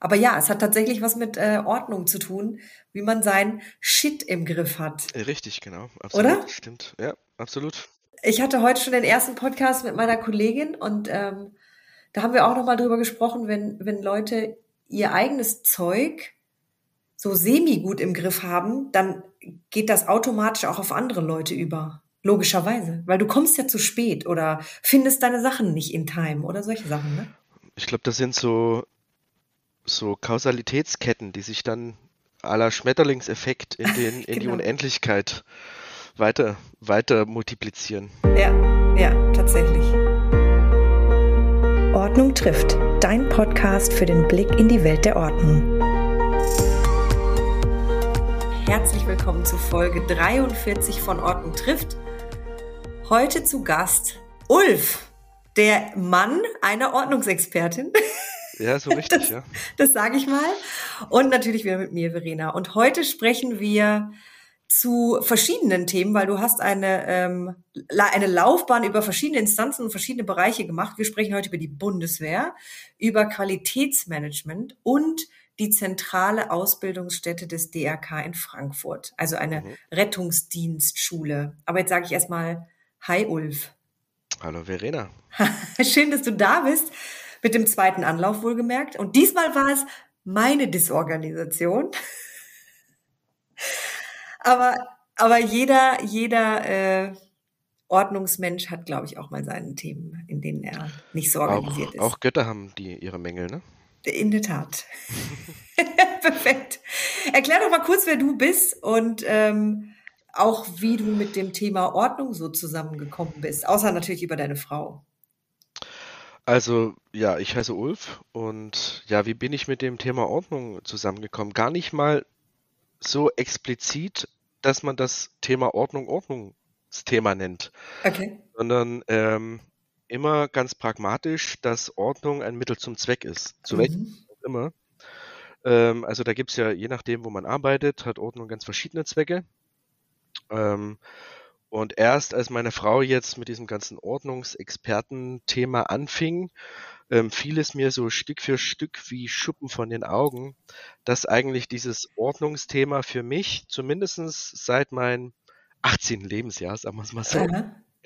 Aber ja, es hat tatsächlich was mit äh, Ordnung zu tun, wie man sein Shit im Griff hat. Richtig, genau. Absolut. Oder? Stimmt. Ja, absolut. Ich hatte heute schon den ersten Podcast mit meiner Kollegin und ähm, da haben wir auch nochmal drüber gesprochen, wenn, wenn Leute ihr eigenes Zeug so semi gut im Griff haben, dann geht das automatisch auch auf andere Leute über. Logischerweise. Weil du kommst ja zu spät oder findest deine Sachen nicht in Time oder solche Sachen, ne? Ich glaube, das sind so, so Kausalitätsketten, die sich dann aller Schmetterlingseffekt in, den, in die Genau. Unendlichkeit weiter, weiter multiplizieren. Ja, ja, tatsächlich. Ordnung trifft. Dein Podcast für den Blick in die Welt der Ordnung. Herzlich willkommen zu Folge 43 von Ordnung trifft. Heute zu Gast Ulf, der Mann einer Ordnungsexpertin. Ja, so richtig, Das- ja. Das sage ich mal. Und natürlich wieder mit mir, Verena. Und heute sprechen wir zu verschiedenen Themen, weil du hast eine, ähm, eine Laufbahn über verschiedene Instanzen und verschiedene Bereiche gemacht. Wir sprechen heute über die Bundeswehr, über Qualitätsmanagement und die zentrale Ausbildungsstätte des DRK in Frankfurt, also eine Mhm. Rettungsdienstschule. Aber jetzt sage ich erstmal Hi Ulf. Hallo Verena. Schön, dass du da bist. Mit dem zweiten Anlauf wohlgemerkt. Und diesmal war es meine Disorganisation. aber, aber jeder, jeder äh, Ordnungsmensch hat, glaube ich, auch mal seine Themen, in denen er nicht so organisiert Auch, ist. auch Götter haben die ihre Mängel, ne? In der Tat. Perfekt. Erklär doch mal kurz, wer du bist und ähm, auch wie du mit dem Thema Ordnung so zusammengekommen bist. Außer natürlich über deine Frau. Also, ja, ich heiße Ulf und ja, wie bin ich mit dem Thema Ordnung zusammengekommen? Gar nicht mal so explizit, dass man das Thema Ordnung Ordnungsthema nennt, Okay. sondern ähm, immer ganz pragmatisch, dass Ordnung ein Mittel zum Zweck ist. Zu welchem Mhm. auch immer. Ähm, also da gibt's ja, je nachdem, wo man arbeitet, hat Ordnung ganz verschiedene Zwecke. Ähm, und erst als meine Frau jetzt mit diesem ganzen Ordnungsexperten-Thema anfing, ähm, fiel es mir so Stück für Stück wie Schuppen von den Augen, dass eigentlich dieses Ordnungsthema für mich zumindestens seit meinem 18. Lebensjahr, sagen wir es mal so,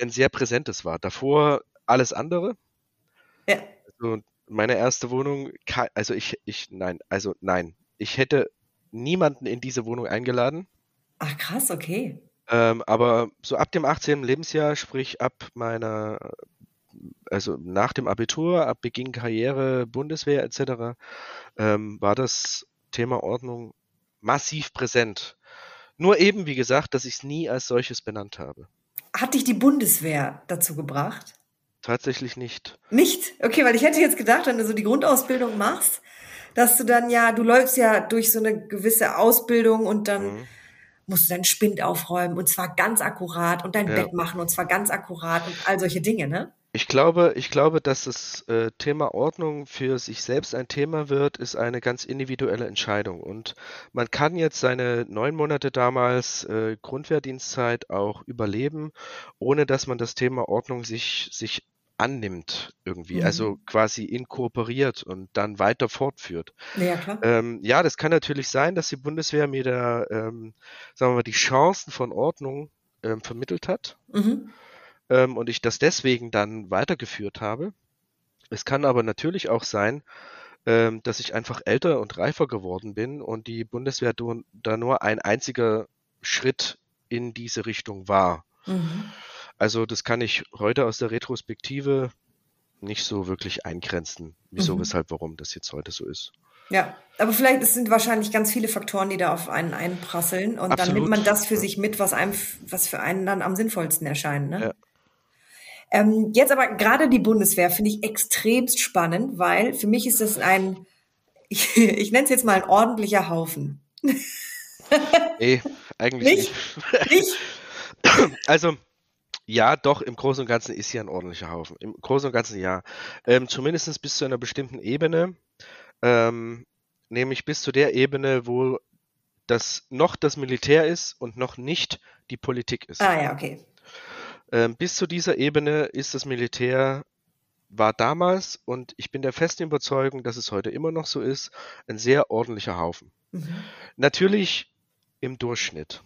ein sehr präsentes war. Davor alles andere. Ja. Also meine erste Wohnung, also ich, ich, nein, also nein, ich hätte niemanden in diese Wohnung eingeladen. Ach krass, okay. Ähm, aber so ab dem 18. Lebensjahr, sprich ab meiner, also nach dem Abitur, ab Beginn Karriere, Bundeswehr etc., ähm, war das Thema Ordnung massiv präsent. Nur eben, wie gesagt, dass ich es nie als solches benannt habe. Hat dich die Bundeswehr dazu gebracht? Tatsächlich nicht. Nicht? Okay, weil ich hätte jetzt gedacht, wenn du so die Grundausbildung machst, dass du dann ja, du läufst ja durch so eine gewisse Ausbildung und dann Mhm. Musst du deinen Spind aufräumen und zwar ganz akkurat und dein Ja. Bett machen und zwar ganz akkurat und all solche Dinge, ne? Ich glaube, ich glaube, dass das äh, Thema Ordnung für sich selbst ein Thema wird, ist eine ganz individuelle Entscheidung. Und man kann jetzt seine neun Monate damals äh, Grundwehrdienstzeit auch überleben, ohne dass man das Thema Ordnung sich, sich annimmt irgendwie, Mhm. also quasi inkorporiert und dann weiter fortführt. Ja, klar. Ähm, ja, das kann natürlich sein, dass die Bundeswehr mir da, ähm, sagen wir mal, die Chancen von Ordnung ähm, vermittelt hat Mhm. ähm, und ich das deswegen dann weitergeführt habe. Es kann aber natürlich auch sein, ähm, dass ich einfach älter und reifer geworden bin und die Bundeswehr da nur ein einziger Schritt in diese Richtung war. Mhm. Also das kann ich heute aus der Retrospektive nicht so wirklich eingrenzen, wieso, Mhm. weshalb, warum das jetzt heute so ist. Ja, aber vielleicht es sind wahrscheinlich ganz viele Faktoren, die da auf einen einprasseln und dann Absolut. nimmt man das für sich mit, was einem, was für einen dann am sinnvollsten erscheint, ne? Ja. Ähm, jetzt aber gerade die Bundeswehr finde ich extremst spannend, weil für mich ist das ein, ich, ich nenne es jetzt mal ein ordentlicher Haufen. Nee, eigentlich Nicht? nicht. Nicht? Also, ja, doch, im Großen und Ganzen ist hier ein ordentlicher Haufen. Im Großen und Ganzen ja. Ähm, zumindest bis zu einer bestimmten Ebene, ähm, nämlich bis zu der Ebene, wo das noch das Militär ist und noch nicht die Politik ist. Ah ja, okay. Ähm, bis zu dieser Ebene ist das Militär war damals und ich bin der festen Überzeugung, dass es heute immer noch so ist, ein sehr ordentlicher Haufen. Mhm. Natürlich im Durchschnitt.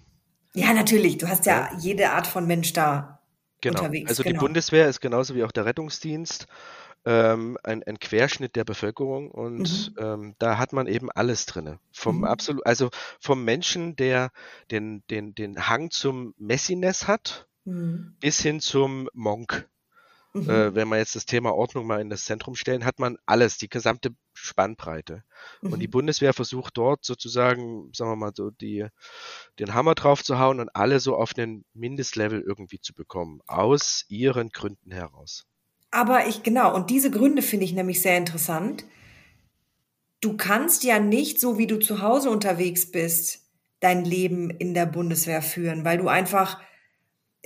Ja, natürlich. Du hast ja, ja. jede Art von Mensch da genau. unterwegs. Also genau. die Bundeswehr ist genauso wie auch der Rettungsdienst ähm, ein, ein, Querschnitt der Bevölkerung und mhm. ähm, da hat man eben alles drin. Vom mhm. absolut, also vom Menschen, der den, den, den Hang zum Messiness hat, mhm. bis hin zum Monk. Mhm. Äh, wenn wir jetzt das Thema Ordnung mal in das Zentrum stellen, hat man alles, die gesamte Spannbreite. Und die mhm. Bundeswehr versucht dort sozusagen, sagen wir mal so, die, den Hammer drauf zu hauen und alle so auf einen Mindestlevel irgendwie zu bekommen, aus ihren Gründen heraus. Aber ich, genau, und diese Gründe finde ich nämlich sehr interessant. Du kannst ja nicht, so wie du zu Hause unterwegs bist, dein Leben in der Bundeswehr führen, weil du einfach,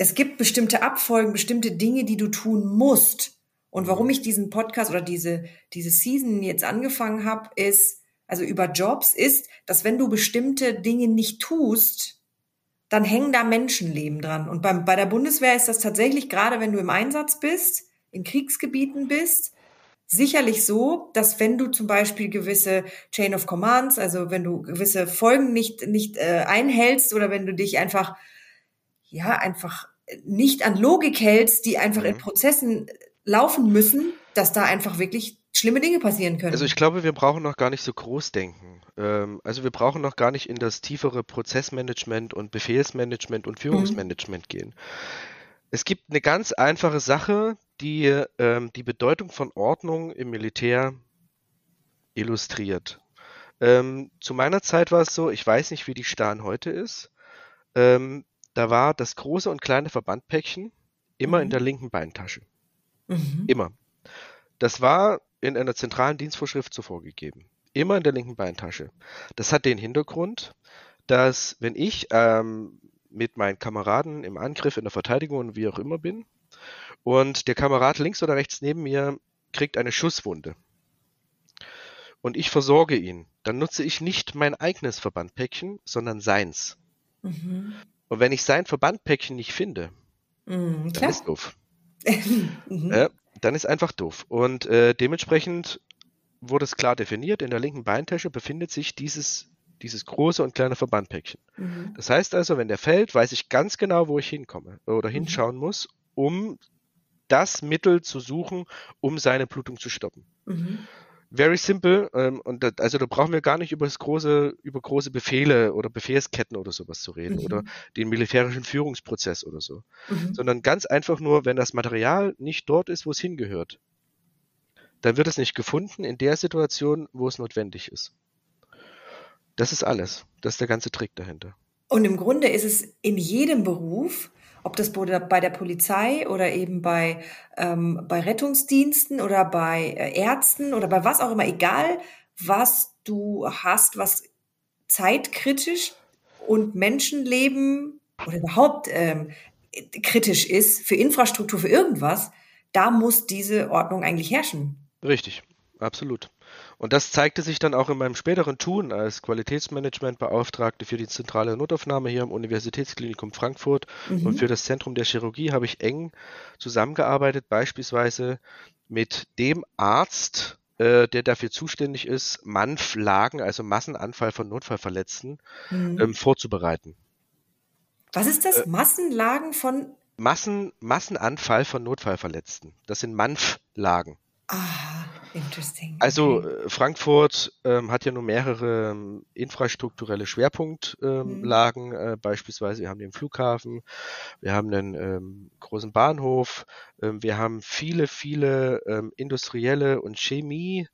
es gibt bestimmte Abfolgen, bestimmte Dinge, die du tun musst. Und warum ich diesen Podcast oder diese, diese Season jetzt angefangen habe, ist, also über Jobs, ist, dass wenn du bestimmte Dinge nicht tust, dann hängen da Menschenleben dran. Und beim, bei der Bundeswehr ist das tatsächlich, gerade wenn du im Einsatz bist, in Kriegsgebieten bist, sicherlich so, dass wenn du zum Beispiel gewisse Chain of Commands, also wenn du gewisse Folgen nicht, nicht äh, einhältst oder wenn du dich einfach, ja, einfach nicht an Logik hältst, die einfach mhm. in Prozessen laufen müssen, dass da einfach wirklich schlimme Dinge passieren können. Also ich glaube, wir brauchen noch gar nicht so groß denken. Ähm, also wir brauchen noch gar nicht in das tiefere Prozessmanagement und Befehlsmanagement und mhm. Führungsmanagement mhm. gehen. Es gibt eine ganz einfache Sache, die ähm, die Bedeutung von Ordnung im Militär illustriert. Ähm, zu meiner Zeit war es so, ich weiß nicht, wie die Stahn heute ist. Ähm, da war das große und kleine Verbandpäckchen immer mhm. in der linken Beintasche. Mhm. Immer. Das war in einer zentralen Dienstvorschrift so vorgegeben. Immer in der linken Beintasche. Das hat den Hintergrund, dass wenn ich ähm, mit meinen Kameraden im Angriff, in der Verteidigung und wie auch immer bin. Und der Kamerad links oder rechts neben mir kriegt eine Schusswunde. Und ich versorge ihn. Dann nutze ich nicht mein eigenes Verbandpäckchen, sondern seins. Mhm. Und wenn ich sein Verbandpäckchen nicht finde, mhm, dann ist doof. mhm. äh, dann ist einfach doof. Und äh, dementsprechend wurde es klar definiert, in der linken Beintasche befindet sich dieses dieses große und kleine Verbandpäckchen. Mhm. Das heißt also, wenn der fällt, weiß ich ganz genau, wo ich hinkomme oder mhm. hinschauen muss, um das Mittel zu suchen, um seine Blutung zu stoppen. Mhm. Very simple. Ähm, und da, also da brauchen wir gar nicht über das große, über große Befehle oder Befehlsketten oder sowas zu reden mhm. oder den militärischen Führungsprozess oder so. Mhm. Sondern ganz einfach nur, wenn das Material nicht dort ist, wo es hingehört, dann wird es nicht gefunden in der Situation, wo es notwendig ist. Das ist alles. Das ist der ganze Trick dahinter. Und im Grunde ist es in jedem Beruf, ob das bei der Polizei oder eben bei, ähm, bei Rettungsdiensten oder bei äh, Ärzten oder bei was auch immer, egal was du hast, was zeitkritisch und Menschenleben oder überhaupt ähm, kritisch ist für Infrastruktur, für irgendwas, da muss diese Ordnung eigentlich herrschen. Richtig, absolut. Und das zeigte sich dann auch in meinem späteren Tun als Qualitätsmanagementbeauftragte für die zentrale Notaufnahme hier am Universitätsklinikum Frankfurt mhm. und für das Zentrum der Chirurgie habe ich eng zusammengearbeitet, beispielsweise mit dem Arzt, äh, der dafür zuständig ist, MANF-Lagen, also Massenanfall von Notfallverletzten, mhm. ähm, vorzubereiten. Was ist das? Äh, Massenlagen von Massen, Massenanfall von Notfallverletzten. Das sind MANF-Lagen. Ah, interesting. Also. Äh, Frankfurt ähm, hat ja nur mehrere ähm, infrastrukturelle Schwerpunktlagen, ähm, mhm. äh, beispielsweise wir haben den Flughafen, wir haben einen ähm, großen Bahnhof, ähm, wir haben viele, viele ähm, industrielle und Chemieanlagen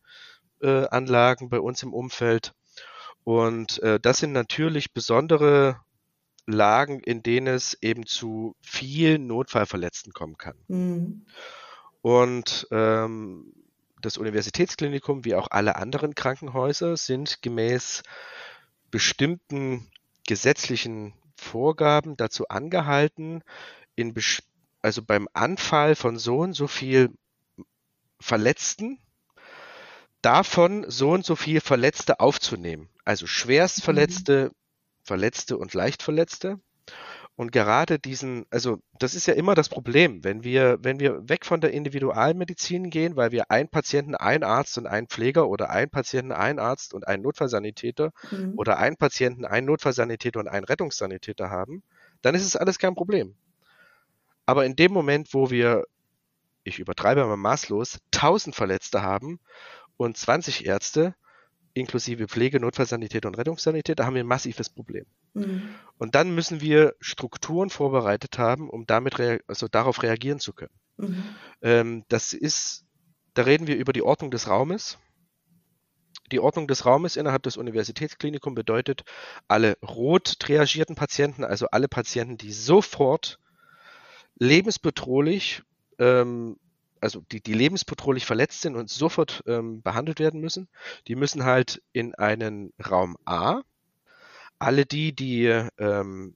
äh, bei uns im Umfeld. Und äh, das sind natürlich besondere Lagen, in denen es eben zu vielen Notfallverletzten kommen kann. Mhm. Und ähm, das Universitätsklinikum, wie auch alle anderen Krankenhäuser, sind gemäß bestimmten gesetzlichen Vorgaben dazu angehalten, in also beim Anfall von so und so viel Verletzten, davon so und so viel Verletzte aufzunehmen. Also Schwerstverletzte, mhm. Verletzte und Leichtverletzte Und gerade diesen, also das ist ja immer das Problem, wenn wir, wenn wir weg von der Individualmedizin gehen, weil wir einen Patienten, einen Arzt und einen Pfleger oder einen Patienten, einen Arzt und einen Notfallsanitäter mhm. oder einen Patienten, einen Notfallsanitäter und einen Rettungssanitäter haben, dann ist es alles kein Problem. Aber in dem Moment, wo wir, ich übertreibe mal maßlos, 1000 Verletzte haben und 20 Ärzte, inklusive Pflege, Notfallsanität und Rettungssanitäter, haben wir ein massives Problem. Mhm. Und dann müssen wir Strukturen vorbereitet haben, um damit also darauf reagieren zu können. Mhm. Ähm, das ist, da reden wir über die Ordnung des Raumes. Die Ordnung des Raumes innerhalb des Universitätsklinikums bedeutet, alle rot triagierten Patienten, also alle Patienten, die sofort lebensbedrohlich ähm, also die, die lebensbedrohlich verletzt sind und sofort ähm, behandelt werden müssen, die müssen halt in einen Raum A. Alle die, die, ähm,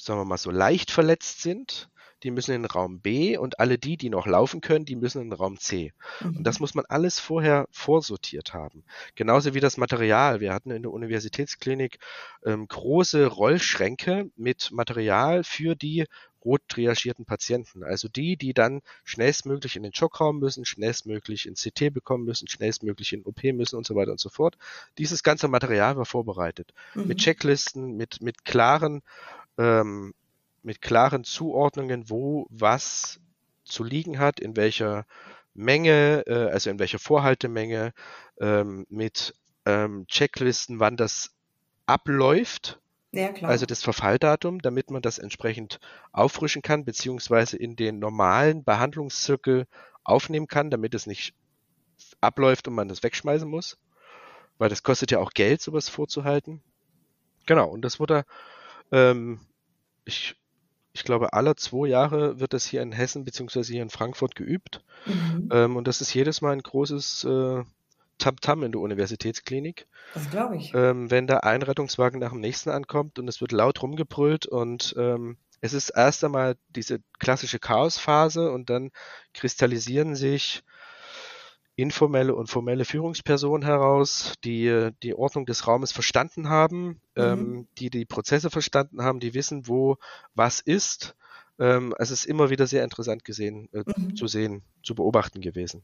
sagen wir mal so, leicht verletzt sind, die müssen in den Raum B und alle die, die noch laufen können, die müssen in den Raum C. Mhm. Und das muss man alles vorher vorsortiert haben. Genauso wie das Material. Wir hatten in der Universitätsklinik ähm, große Rollschränke mit Material für die rot triagierten Patienten. Also die, die dann schnellstmöglich in den Schockraum müssen, schnellstmöglich in CT bekommen müssen, schnellstmöglich in OP müssen und so weiter und so fort. Dieses ganze Material war vorbereitet. Mhm. Mit Checklisten, mit, mit klaren, ähm, mit klaren Zuordnungen, wo was zu liegen hat, in welcher Menge, äh, also in welcher Vorhaltemenge, ähm, mit ähm, Checklisten, wann das abläuft, ja. Also das Verfalldatum, damit man das entsprechend auffrischen kann, beziehungsweise in den normalen Behandlungszirkel aufnehmen kann, damit es nicht abläuft und man das wegschmeißen muss. Weil das kostet ja auch Geld, sowas vorzuhalten. Genau, und das wurde, ähm, ich, ich glaube, alle zwei Jahre wird das hier in Hessen beziehungsweise hier in Frankfurt geübt. Mhm. Ähm, und das ist jedes Mal ein großes äh, Tamtam in der Universitätsklinik. Das glaube ich. Ähm, wenn da ein Rettungswagen nach dem nächsten ankommt und es wird laut rumgebrüllt und ähm, es ist erst einmal diese klassische Chaosphase und dann kristallisieren sich informelle und formelle Führungspersonen heraus, die die Ordnung des Raumes verstanden haben, mhm. ähm, die die Prozesse verstanden haben, die wissen, wo was ist. Ähm, es ist immer wieder sehr interessant gesehen, äh, mhm. zu sehen, zu beobachten gewesen.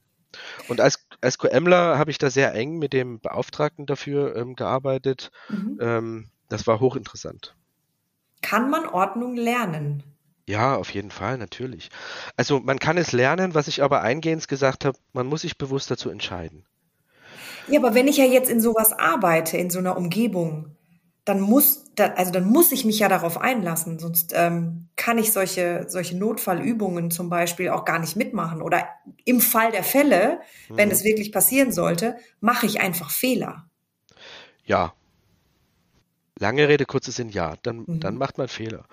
Und als, als QMler habe ich da sehr eng mit dem Beauftragten dafür ähm, gearbeitet. Mhm. Ähm, das war hochinteressant. Kann man Ordnung lernen? Ja, auf jeden Fall, natürlich. Also man kann es lernen, was ich aber eingehend gesagt habe, man muss sich bewusst dazu entscheiden. Ja, aber wenn ich ja jetzt in sowas arbeite, in so einer Umgebung, dann muss, also dann muss ich mich ja darauf einlassen, sonst ähm, kann ich solche, solche Notfallübungen zum Beispiel auch gar nicht mitmachen. Oder im Fall der Fälle, mhm. wenn es wirklich passieren sollte, mache ich einfach Fehler. Ja. Lange Rede, kurzer Sinn, ja, dann, mhm. dann macht man Fehler.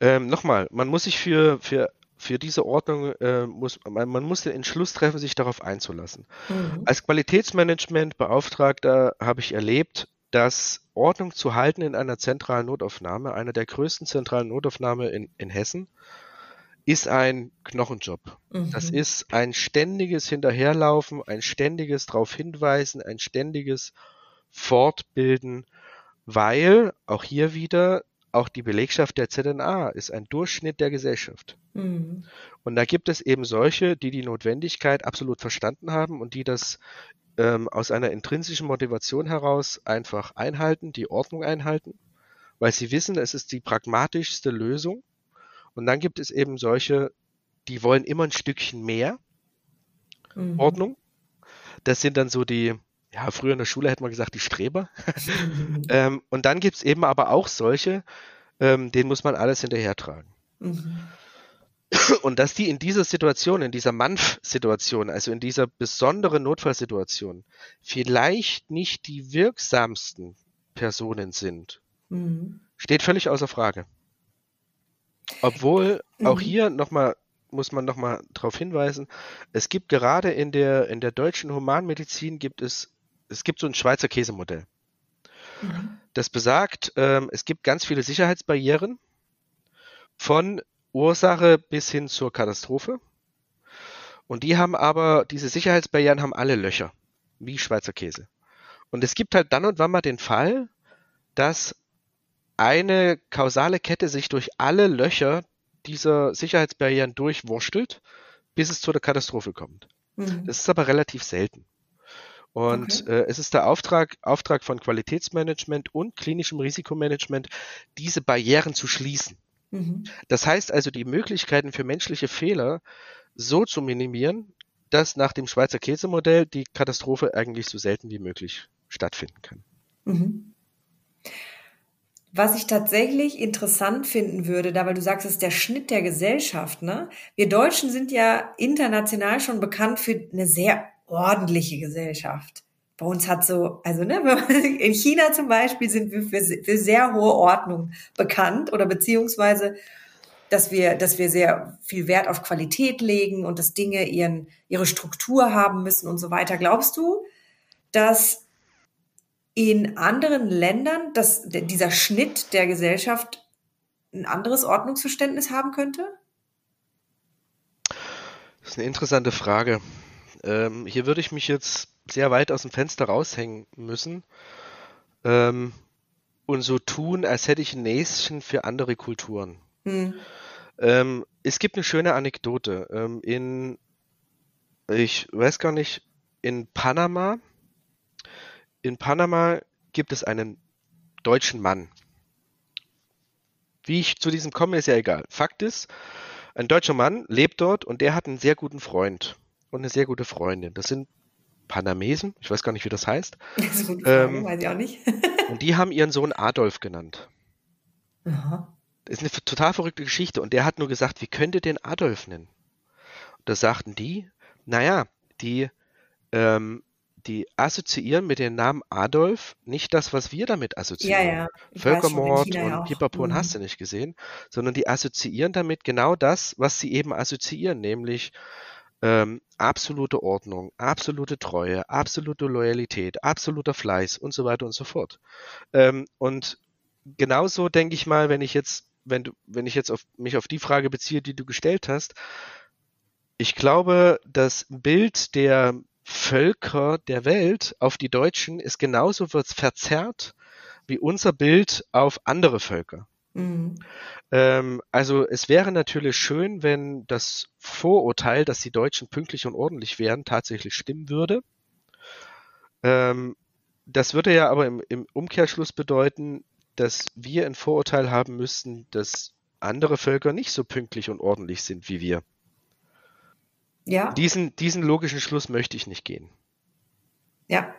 Ähm, Nochmal, man muss sich für, für, für diese Ordnung, äh, muss, man, man, muss den Entschluss treffen, sich darauf einzulassen. Mhm. Als Qualitätsmanagement-Beauftragter habe ich erlebt, dass Ordnung zu halten in einer zentralen Notaufnahme, einer der größten zentralen Notaufnahme in, in Hessen, ist ein Knochenjob. Mhm. Das ist ein ständiges Hinterherlaufen, ein ständiges darauf hinweisen, ein ständiges Fortbilden, weil auch hier wieder auch die Belegschaft der ZNA ist ein Durchschnitt der Gesellschaft. Mhm. Und da gibt es eben solche, die die Notwendigkeit absolut verstanden haben und die das ähm, aus einer intrinsischen Motivation heraus einfach einhalten, die Ordnung einhalten, weil sie wissen, es ist die pragmatischste Lösung. Und dann gibt es eben solche, die wollen immer ein Stückchen mehr mhm. Ordnung. Das sind dann so die, ja, früher in der Schule hätte man gesagt, die Streber. ähm, und dann gibt es eben aber auch solche, ähm, denen muss man alles hinterhertragen. Mhm. Und dass die in dieser Situation, in dieser Manf-Situation, also in dieser besonderen Notfallsituation, vielleicht nicht die wirksamsten Personen sind, mhm. steht völlig außer Frage. Obwohl mhm. auch hier nochmal muss man nochmal darauf hinweisen, es gibt gerade in der, in der deutschen Humanmedizin gibt es, es gibt so ein Schweizer Käsemodell. Mhm. Das besagt, ähm, es gibt ganz viele Sicherheitsbarrieren von Ursache bis hin zur Katastrophe. Und die haben aber, diese Sicherheitsbarrieren haben alle Löcher, wie Schweizer Käse. Und es gibt halt dann und wann mal den Fall, dass eine kausale Kette sich durch alle Löcher dieser Sicherheitsbarrieren durchwurschtelt, bis es zu der Katastrophe kommt. Mhm. Das ist aber relativ selten. Und okay. äh, es ist der Auftrag, Auftrag von Qualitätsmanagement und klinischem Risikomanagement, diese Barrieren zu schließen. Mhm. Das heißt also, die Möglichkeiten für menschliche Fehler so zu minimieren, dass nach dem Schweizer Käsemodell die Katastrophe eigentlich so selten wie möglich stattfinden kann. Mhm. Was ich tatsächlich interessant finden würde, da weil du sagst, es ist der Schnitt der Gesellschaft, ne? Wir Deutschen sind ja international schon bekannt für eine sehr ordentliche Gesellschaft. Bei uns hat so, also ne, in China zum Beispiel sind wir für, für sehr hohe Ordnung bekannt oder beziehungsweise, dass wir, dass wir sehr viel Wert auf Qualität legen und dass Dinge ihren, ihre Struktur haben müssen und so weiter. Glaubst du, dass in anderen Ländern, dass dieser Schnitt der Gesellschaft ein anderes Ordnungsverständnis haben könnte? Das ist eine interessante Frage. Ähm, hier würde ich mich jetzt sehr weit aus dem Fenster raushängen müssen ähm, und so tun, als hätte ich ein Näschen für andere Kulturen. Hm. Ähm, es gibt eine schöne Anekdote. Ähm, in, ich weiß gar nicht, in Panama, in Panama gibt es einen deutschen Mann. Wie ich zu diesem komme, ist ja egal. Fakt ist, ein deutscher Mann lebt dort und der hat einen sehr guten Freund und eine sehr gute Freundin. Das sind Panamesen, ich weiß gar nicht, wie das heißt. Das ist eine Frage, ähm, weiß ich auch nicht. und die haben ihren Sohn Adolf genannt. Aha. Das ist eine total verrückte Geschichte. Und der hat nur gesagt, wie könnt ihr den Adolf nennen? Und da sagten die, naja, die, ähm, die assoziieren mit dem Namen Adolf nicht das, was wir damit assoziieren. Ja, ja. Völkermord und ja Pipapo und mhm. hast du nicht gesehen, sondern die assoziieren damit genau das, was sie eben assoziieren, nämlich ähm, absolute Ordnung, absolute Treue, absolute Loyalität, absoluter Fleiß und so weiter und so fort. Ähm, und genauso denke ich mal, wenn ich jetzt, wenn du, wenn ich jetzt auf mich auf die Frage beziehe, die du gestellt hast, ich glaube, das Bild der Völker der Welt auf die Deutschen ist genauso verzerrt wie unser Bild auf andere Völker. Mhm. Ähm, also es wäre natürlich schön, wenn das Vorurteil, dass die Deutschen pünktlich und ordentlich wären, tatsächlich stimmen würde. Ähm, das würde ja aber im, im, Umkehrschluss bedeuten, dass wir ein Vorurteil haben müssten, dass andere Völker nicht so pünktlich und ordentlich sind wie wir. Ja. Diesen, diesen logischen Schluss möchte ich nicht gehen. Ja.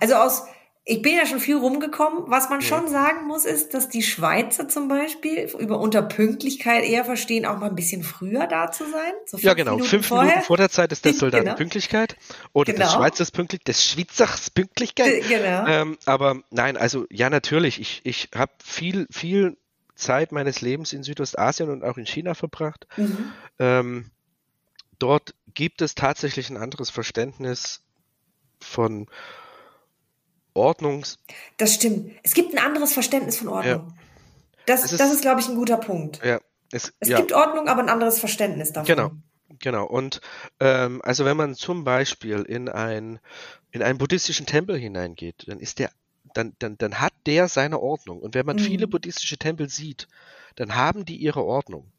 Also aus, ich bin ja schon viel rumgekommen. Was man schon sagen muss, ist, dass die Schweizer zum Beispiel über unter Pünktlichkeit eher verstehen, auch mal ein bisschen früher da zu sein. So ja, genau. Minuten fünf vorher. Minuten vor der Zeit ist der Soldat genau. Pünktlichkeit. Oder genau. des Schweizers Pünktlichkeit, des Schweizers Pünktlichkeit. Genau. Ähm, aber nein, also ja, natürlich. Ich, ich habe viel, viel Zeit meines Lebens in Südostasien und auch in China verbracht. Mhm. Ähm, dort gibt es tatsächlich ein anderes Verständnis von Ordnungs. Das stimmt. Es gibt ein anderes Verständnis von Ordnung. Ja. Das, ist, das ist, glaube ich, ein guter Punkt. Ja, es, es ja. gibt Ordnung, aber ein anderes Verständnis davon. Genau. Genau. Und ähm, also wenn man zum Beispiel in ein in einen buddhistischen Tempel hineingeht, dann ist der dann, dann, dann hat der seine Ordnung. Und wenn man mhm. viele buddhistische Tempel sieht, dann haben die ihre Ordnung.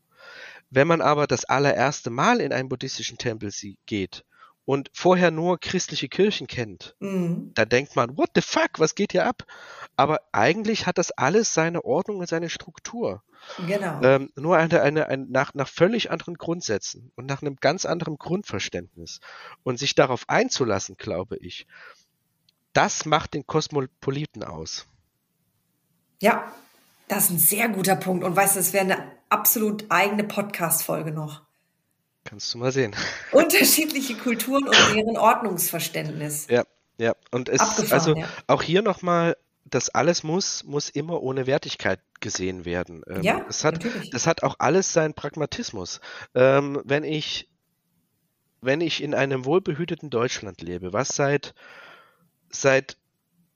Wenn man aber das allererste Mal in einen buddhistischen Tempel geht, und vorher nur christliche Kirchen kennt, mhm. da denkt man, what the fuck, was geht hier ab? Aber eigentlich hat das alles seine Ordnung und seine Struktur. Genau. Ähm, nur eine, eine, eine, nach, nach völlig anderen Grundsätzen und nach einem ganz anderen Grundverständnis. Und sich darauf einzulassen, glaube ich, das macht den Kosmopoliten aus. Ja, das ist ein sehr guter Punkt. Und weißt du, es wäre eine absolut eigene Podcast-Folge noch. Kannst du mal sehen. Unterschiedliche Kulturen und deren Ordnungsverständnis. Ja, ja. Und es, also ja. auch hier nochmal, das alles muss, muss immer ohne Wertigkeit gesehen werden. Ähm, ja, das hat, natürlich. das hat auch alles seinen Pragmatismus. Ähm, wenn ich, wenn ich in einem wohlbehüteten Deutschland lebe, was seit, seit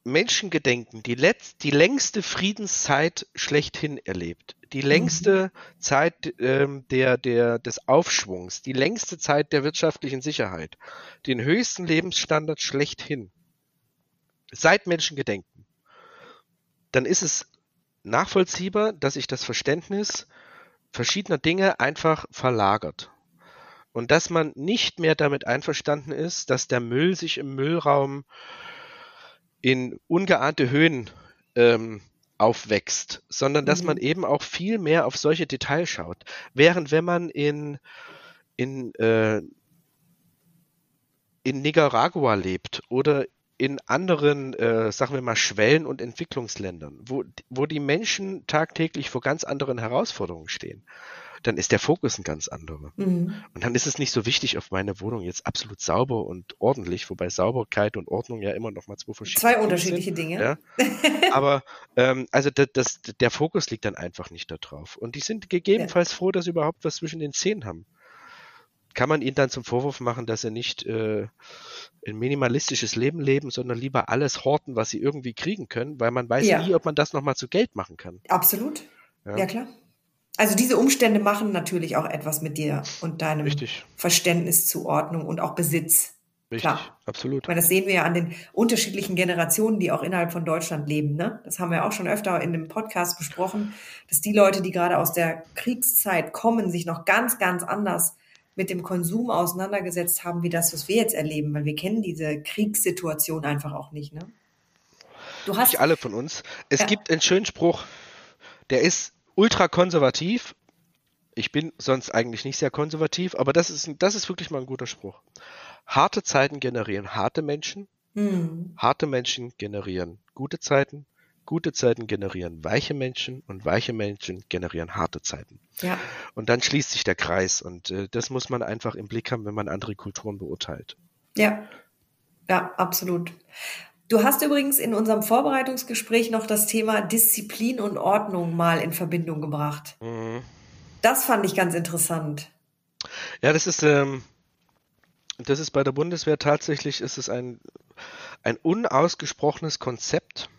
Menschengedenken die, letzt, die längste Friedenszeit schlechthin erlebt. Die längste mhm. Zeit ähm, der, der, des Aufschwungs, die längste Zeit der wirtschaftlichen Sicherheit, den höchsten Lebensstandard schlechthin. Seit Menschengedenken. Dann ist es nachvollziehbar, dass sich das Verständnis verschiedener Dinge einfach verlagert. Und dass man nicht mehr damit einverstanden ist, dass der Müll sich im Müllraum in ungeahnte Höhen ähm, aufwächst, sondern dass mhm. man eben auch viel mehr auf solche Details schaut. Während wenn man in, in, äh, in Nicaragua lebt oder in anderen, äh, sagen wir mal, Schwellen- und Entwicklungsländern, wo, wo die Menschen tagtäglich vor ganz anderen Herausforderungen stehen, dann ist der Fokus ein ganz anderer. Mhm. Und dann ist es nicht so wichtig, auf meine Wohnung jetzt absolut sauber und ordentlich, wobei Sauberkeit und Ordnung ja immer noch mal zwei verschiedene Zwei unterschiedliche sind, Dinge. Ja? Aber ähm, also das, das, der Fokus liegt dann einfach nicht darauf. Und die sind gegebenenfalls ja. froh, dass sie überhaupt was zwischen den Zähnen haben kann man ihnen dann zum Vorwurf machen, dass sie nicht äh, ein minimalistisches Leben leben, sondern lieber alles horten, was sie irgendwie kriegen können, weil man weiß ja. nie, ob man das nochmal zu Geld machen kann. Absolut. Ja. klar. Also diese Umstände machen natürlich auch etwas mit dir und deinem Richtig. Verständnis zu Ordnung und auch Besitz. Richtig, Klar. absolut. Ich meine, das sehen wir ja an den unterschiedlichen Generationen, die auch innerhalb von Deutschland leben. Ne? Das haben wir auch schon öfter in dem Podcast besprochen, dass die Leute, die gerade aus der Kriegszeit kommen, sich noch ganz, ganz anders mit dem Konsum auseinandergesetzt haben, wie das, was wir jetzt erleben, weil wir kennen diese Kriegssituation einfach auch nicht. Ne? Du hast nicht alle von uns. Es ja. gibt einen schönen Spruch, der ist ultra konservativ. Ich bin sonst eigentlich nicht sehr konservativ, aber das ist, das ist wirklich mal ein guter Spruch. Harte Zeiten generieren harte Menschen. Mhm. Harte Menschen generieren gute Zeiten. Gute Zeiten generieren weiche Menschen und weiche Menschen generieren harte Zeiten. Ja. Und dann schließt sich der Kreis und äh, das muss man einfach im Blick haben, wenn man andere Kulturen beurteilt. Ja, ja, absolut. Du hast übrigens in unserem Vorbereitungsgespräch noch das Thema Disziplin und Ordnung mal in Verbindung gebracht. Mhm. Das fand ich ganz interessant. Ja, das ist, ähm, das ist bei der Bundeswehr tatsächlich, ist es ein, ein unausgesprochenes Konzept,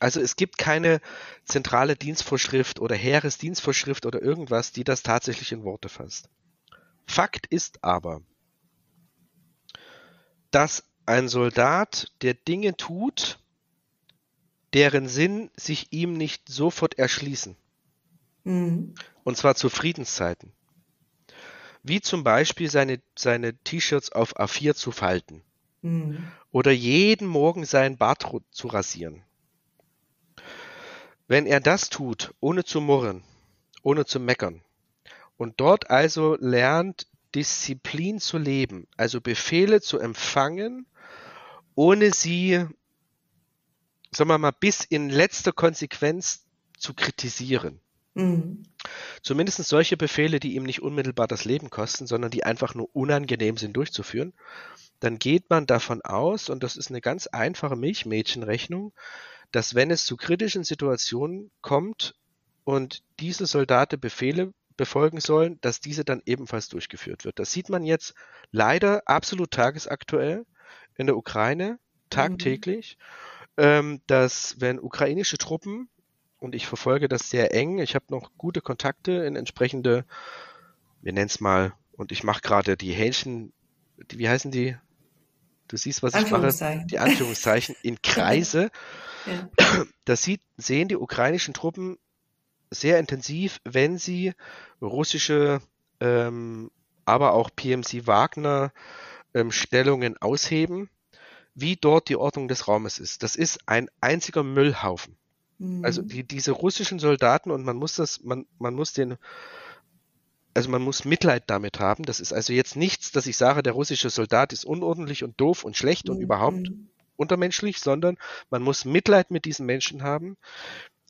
also es gibt keine zentrale Dienstvorschrift oder Heeresdienstvorschrift oder irgendwas, die das tatsächlich in Worte fasst. Fakt ist aber, dass ein Soldat, der Dinge tut, deren Sinn sich ihm nicht sofort erschließen. Mhm. Und zwar zu Friedenszeiten. Wie zum Beispiel seine, seine T-Shirts auf A4 zu falten. Mhm. Oder jeden Morgen seinen Bart zu rasieren. Wenn er das tut, ohne zu murren, ohne zu meckern, und dort also lernt, Disziplin zu leben, also Befehle zu empfangen, ohne sie, sagen wir mal, bis in letzter Konsequenz zu kritisieren. Mhm. Zumindest solche Befehle, die ihm nicht unmittelbar das Leben kosten, sondern die einfach nur unangenehm sind durchzuführen. Dann geht man davon aus, und das ist eine ganz einfache Milchmädchenrechnung, dass wenn es zu kritischen Situationen kommt und diese Soldaten Befehle befolgen sollen, dass diese dann ebenfalls durchgeführt wird. Das sieht man jetzt leider absolut tagesaktuell in der Ukraine, tagtäglich, mhm. ähm, dass wenn ukrainische Truppen, und ich verfolge das sehr eng, ich habe noch gute Kontakte in entsprechende, wir nennen es mal, und ich mache gerade die Hähnchen, die, wie heißen die? Du siehst, was ich mache, die Anführungszeichen in Kreise. Ja. Das sieht, sehen die ukrainischen Truppen sehr intensiv, wenn sie russische, ähm, aber auch PMC Wagner Stellungen ausheben, wie dort die Ordnung des Raumes ist. Das ist ein einziger Müllhaufen. Mhm. Also die, diese russischen Soldaten und man muss das, man, man muss den, also man muss Mitleid damit haben. Das ist also jetzt nichts, dass ich sage, der russische Soldat ist unordentlich und doof und schlecht mhm. und überhaupt untermenschlich, sondern man muss Mitleid mit diesen Menschen haben,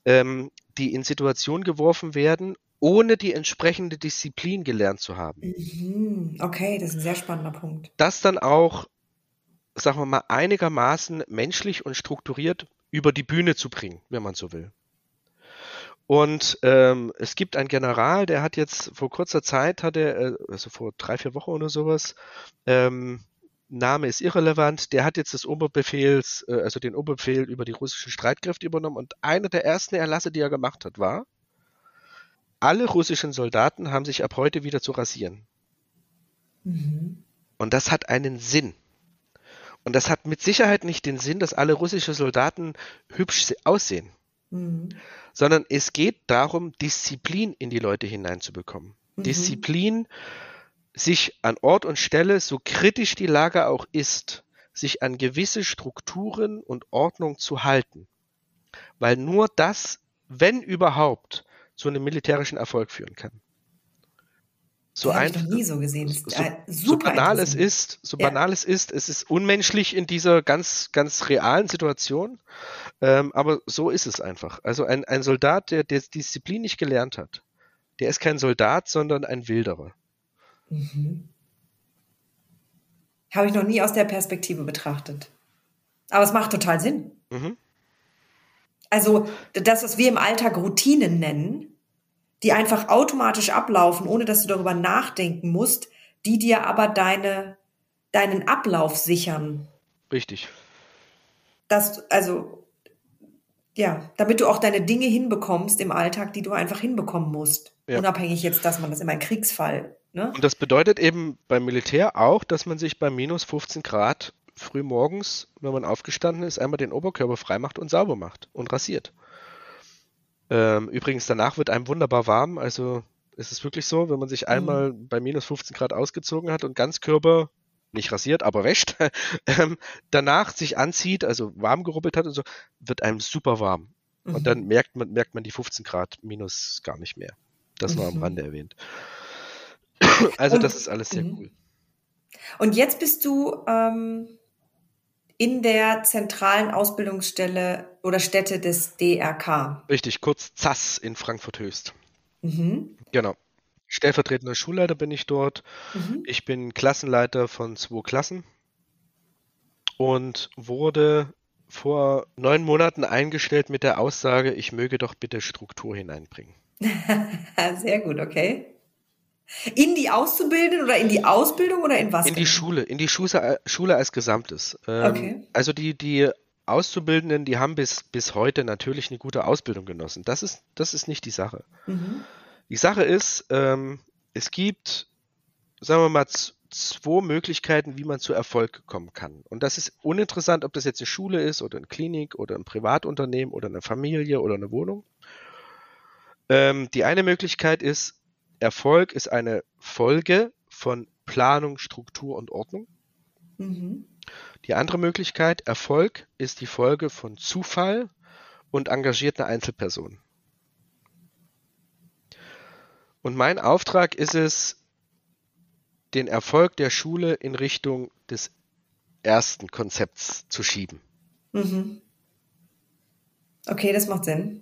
ähm, die in Situationen geworfen werden, ohne die entsprechende Disziplin gelernt zu haben. Mhm. Okay, das ist ein sehr spannender Punkt. Das dann auch, sagen wir mal, einigermaßen menschlich und strukturiert über die Bühne zu bringen, wenn man so will. Und ähm, es gibt einen General, der hat jetzt vor kurzer Zeit, hat er, äh, also vor drei, vier Wochen oder sowas, ähm, Name ist irrelevant, der hat jetzt das Oberbefehls, äh, also den Oberbefehl über die russischen Streitkräfte übernommen und einer der ersten Erlasse, die er gemacht hat, war, alle russischen Soldaten haben sich ab heute wieder zu rasieren. Mhm. Und das hat einen Sinn. Und das hat mit Sicherheit nicht den Sinn, dass alle russischen Soldaten hübsch aussehen. Mhm. Sondern es geht darum, Disziplin in die Leute hineinzubekommen. Mhm. Disziplin, sich an Ort und Stelle, so kritisch die Lage auch ist, sich an gewisse Strukturen und Ordnung zu halten. Weil nur das, wenn überhaupt, zu einem militärischen Erfolg führen kann. So das einfach, nie so gesehen. So, so banal es ist, so ja. banal es ist, es ist unmenschlich in dieser ganz, ganz realen Situation. Ähm, aber so ist es einfach. Also ein, ein Soldat, der, der Disziplin nicht gelernt hat, der ist kein Soldat, sondern ein Wilderer. Mhm. Habe ich noch nie aus der Perspektive betrachtet. Aber es macht total Sinn. Mhm. Also das, was wir im Alltag Routinen nennen, die einfach automatisch ablaufen, ohne dass du darüber nachdenken musst, die dir aber deine, deinen Ablauf sichern. Richtig. Das, also, ja, damit du auch deine Dinge hinbekommst im Alltag, die du einfach hinbekommen musst. Ja. Unabhängig jetzt, dass man das immer ein Kriegsfall. Ne? Und das bedeutet eben beim Militär auch, dass man sich bei minus 15 Grad früh morgens, wenn man aufgestanden ist, einmal den Oberkörper freimacht und sauber macht und rasiert. Ähm, übrigens, danach wird einem wunderbar warm. Also ist es wirklich so, wenn man sich einmal mhm. bei minus 15 Grad ausgezogen hat und ganz Körper nicht rasiert, aber wäscht, ähm, danach sich anzieht, also warm gerubbelt hat und so, wird einem super warm. Mhm. Und dann mhm. merkt man, merkt man die 15 Grad minus gar nicht mehr. Das nur am mhm. Rande erwähnt. also und, das ist alles sehr mhm. cool. Und jetzt bist du ähm, in der zentralen Ausbildungsstelle oder Stätte des DRK. Richtig, kurz ZAS in Frankfurt Höchst. Mhm. Genau. Stellvertretender Schulleiter bin ich dort. Mhm. Ich bin Klassenleiter von zwei Klassen und wurde vor neun Monaten eingestellt mit der Aussage, ich möge doch bitte Struktur hineinbringen. Sehr gut, okay. In die Auszubildenden oder in die Ausbildung oder in was? In die Schule, in die Schule, Schule als Gesamtes. Ähm, okay. Also die, die Auszubildenden, die haben bis, bis heute natürlich eine gute Ausbildung genossen. Das ist, das ist nicht die Sache. Mhm. Die Sache ist, ähm, es gibt, sagen wir mal, zwei Möglichkeiten, wie man zu Erfolg kommen kann. Und das ist uninteressant, ob das jetzt eine Schule ist oder eine Klinik oder ein Privatunternehmen oder eine Familie oder eine Wohnung. Ähm, die eine Möglichkeit ist, Erfolg ist eine Folge von Planung, Struktur und Ordnung. Mhm. Die andere Möglichkeit, Erfolg ist die Folge von Zufall und engagierter Einzelperson. Und mein Auftrag ist es, den Erfolg der Schule in Richtung des ersten Konzepts zu schieben. Mhm. Okay, das macht Sinn.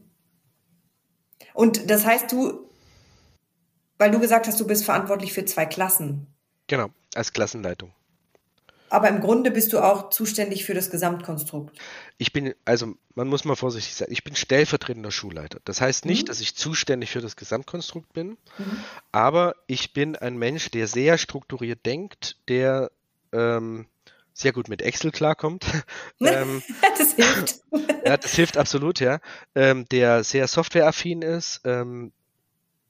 Und das heißt, du weil du gesagt hast, du bist verantwortlich für zwei Klassen. Genau, als Klassenleitung. Aber im Grunde bist du auch zuständig für das Gesamtkonstrukt. Ich bin, also man muss mal vorsichtig sein, ich bin stellvertretender Schulleiter. Das heißt nicht, mhm. dass ich zuständig für das Gesamtkonstrukt bin, mhm. aber ich bin ein Mensch, der sehr strukturiert denkt, der ähm, sehr gut mit Excel klarkommt. ähm, das hilft. ja, das hilft absolut, ja. Ähm, der sehr softwareaffin ist, ähm,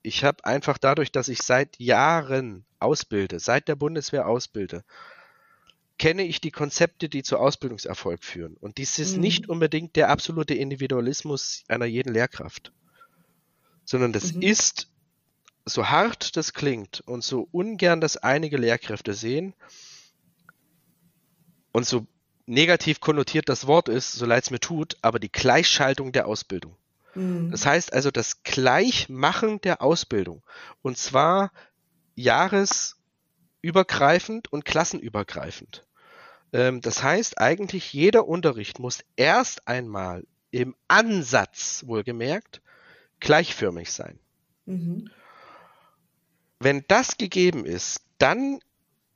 ich habe einfach dadurch, dass ich seit Jahren ausbilde, seit der Bundeswehr ausbilde, kenne ich die Konzepte, die zu Ausbildungserfolg führen. Und dies ist mhm. nicht unbedingt der absolute Individualismus einer jeden Lehrkraft, sondern das mhm. ist, so hart das klingt und so ungern das einige Lehrkräfte sehen und so negativ konnotiert das Wort ist, so leid es mir tut, aber die Gleichschaltung der Ausbildung. Mhm. Das heißt also das Gleichmachen der Ausbildung. Und zwar jahresübergreifend und klassenübergreifend. Ähm, das heißt eigentlich, jeder Unterricht muss erst einmal im Ansatz, wohlgemerkt, gleichförmig sein. Mhm. Wenn das gegeben ist, dann,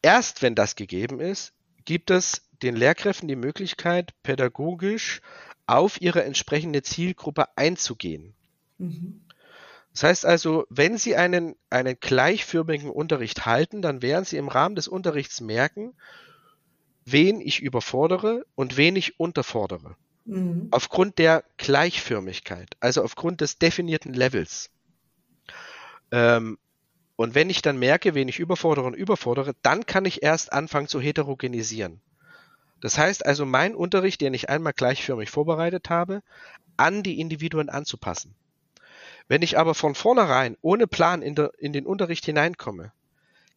erst wenn das gegeben ist, gibt es den Lehrkräften die Möglichkeit, pädagogisch auf ihre entsprechende Zielgruppe einzugehen. Mhm. Das heißt also, wenn Sie einen, einen gleichförmigen Unterricht halten, dann werden Sie im Rahmen des Unterrichts merken, wen ich überfordere und wen ich unterfordere. Mhm. Aufgrund der Gleichförmigkeit, also aufgrund des definierten Levels. Ähm, und wenn ich dann merke, wen ich überfordere und überfordere, dann kann ich erst anfangen zu heterogenisieren. Das heißt also, mein Unterricht, den ich einmal gleichförmig vorbereitet habe, an die Individuen anzupassen. Wenn ich aber von vornherein ohne Plan in, der, in den Unterricht hineinkomme,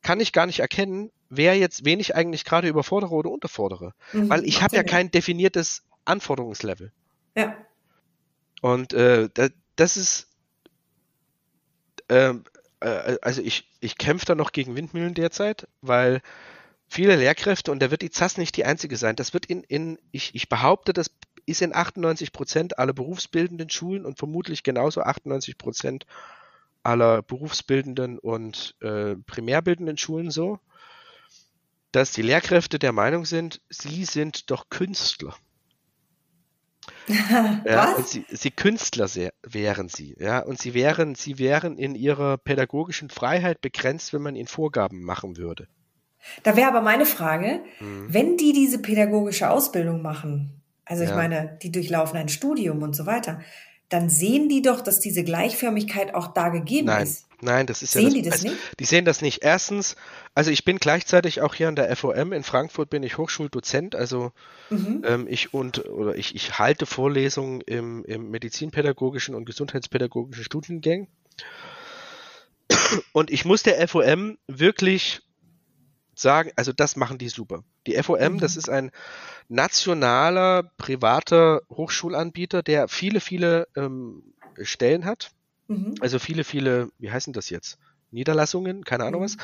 kann ich gar nicht erkennen, wer jetzt, wen ich eigentlich gerade überfordere oder unterfordere. Mhm, Weil ich habe ja kein definiertes Anforderungslevel. Ja. Und äh, das ist, ähm, äh, also ich, ich kämpfe da noch gegen Windmühlen derzeit, weil viele Lehrkräfte, und da wird die ZAS nicht die einzige sein, das wird in, in ich, ich behaupte, das ist in 98 Prozent aller berufsbildenden Schulen und vermutlich genauso 98 Prozent aller berufsbildenden und äh, primärbildenden Schulen so, dass die Lehrkräfte der Meinung sind, sie sind doch Künstler. ja, und sie, sie Künstler wären sie, ja, und sie wären, sie wären in ihrer pädagogischen Freiheit begrenzt, wenn man ihnen Vorgaben machen würde. Da wäre aber meine Frage, mhm. wenn die diese pädagogische Ausbildung machen, also ich ja. meine, die durchlaufen ein Studium und so weiter, dann sehen die doch, dass diese Gleichförmigkeit auch da gegeben Nein. ist. Nein, das ist sehen ja das, die das also, nicht? Die sehen das nicht. Erstens, also ich bin gleichzeitig auch hier an der FOM in Frankfurt bin ich Hochschuldozent, also mhm. ähm, ich und oder ich, ich halte Vorlesungen im, im medizinpädagogischen und gesundheitspädagogischen Studiengängen. Und ich muss der FOM wirklich sagen, also das machen die super. Die FOM, mhm. das ist ein nationaler, privater Hochschulanbieter, der viele, viele ähm, Stellen hat. Mhm. Also viele, viele, wie heißen das jetzt? Niederlassungen, keine Ahnung mhm. was,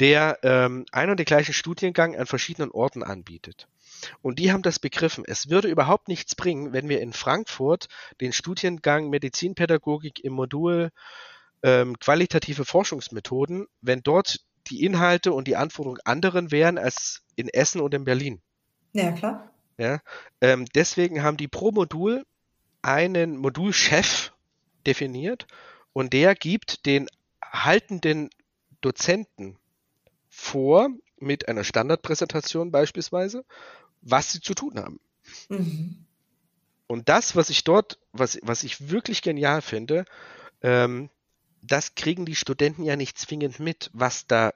der ähm, ein und den gleichen Studiengang an verschiedenen Orten anbietet. Und die haben das begriffen. Es würde überhaupt nichts bringen, wenn wir in Frankfurt den Studiengang Medizinpädagogik im Modul ähm, qualitative Forschungsmethoden, wenn dort die Inhalte und die Anforderungen anderen wären als in Essen und in Berlin. Ja, klar. Ja, ähm, deswegen haben die pro Modul einen Modulchef definiert und der gibt den haltenden Dozenten vor, mit einer Standardpräsentation beispielsweise, was sie zu tun haben. Mhm. Und das, was ich dort, was, was ich wirklich genial finde, ähm, das kriegen die Studenten ja nicht zwingend mit, was da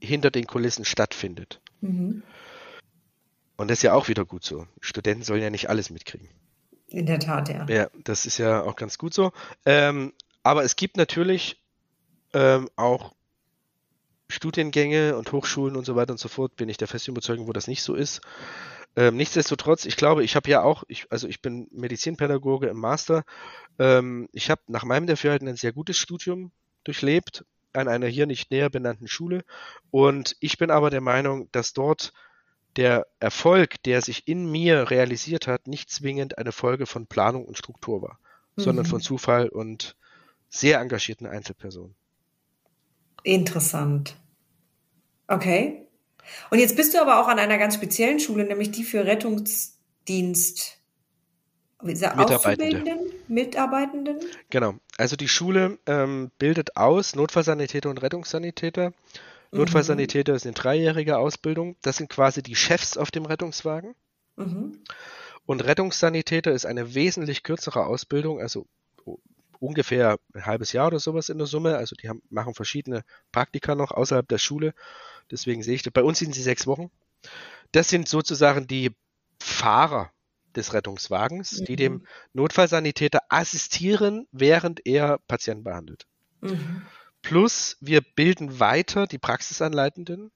hinter den Kulissen stattfindet. Mhm. Und das ist ja auch wieder gut so. Studenten sollen ja nicht alles mitkriegen. In der Tat, ja. Ja, das ist ja auch ganz gut so. Ähm, aber es gibt natürlich ähm, auch Studiengänge und Hochschulen und so weiter und so fort, bin ich der festen Überzeugung, wo das nicht so ist. Ähm, nichtsdestotrotz, ich glaube, ich habe ja auch, ich, also ich bin Medizinpädagoge im Master. Ähm, ich habe nach meinem Dafürhalten ein sehr gutes Studium durchlebt an einer hier nicht näher benannten Schule. Und ich bin aber der Meinung, dass dort der Erfolg, der sich in mir realisiert hat, nicht zwingend eine Folge von Planung und Struktur war, mhm. sondern von Zufall und sehr engagierten Einzelpersonen. Interessant. Okay. Und jetzt bist du aber auch an einer ganz speziellen Schule, nämlich die für Rettungsdienst. Mitarbeitende. Mitarbeitenden? Genau. Also die Schule ähm, bildet aus Notfallsanitäter und Rettungssanitäter. Mhm. Notfallsanitäter ist eine dreijährige Ausbildung. Das sind quasi die Chefs auf dem Rettungswagen. Mhm. Und Rettungssanitäter ist eine wesentlich kürzere Ausbildung, also ungefähr ein halbes Jahr oder sowas in der Summe. Also die haben, machen verschiedene Praktika noch außerhalb der Schule. Deswegen sehe ich das. Bei uns sind sie sechs Wochen. Das sind sozusagen die Fahrer des Rettungswagens, mhm. die dem Notfallsanitäter assistieren, während er Patienten behandelt. Mhm. Plus wir bilden weiter die Praxisanleitenden.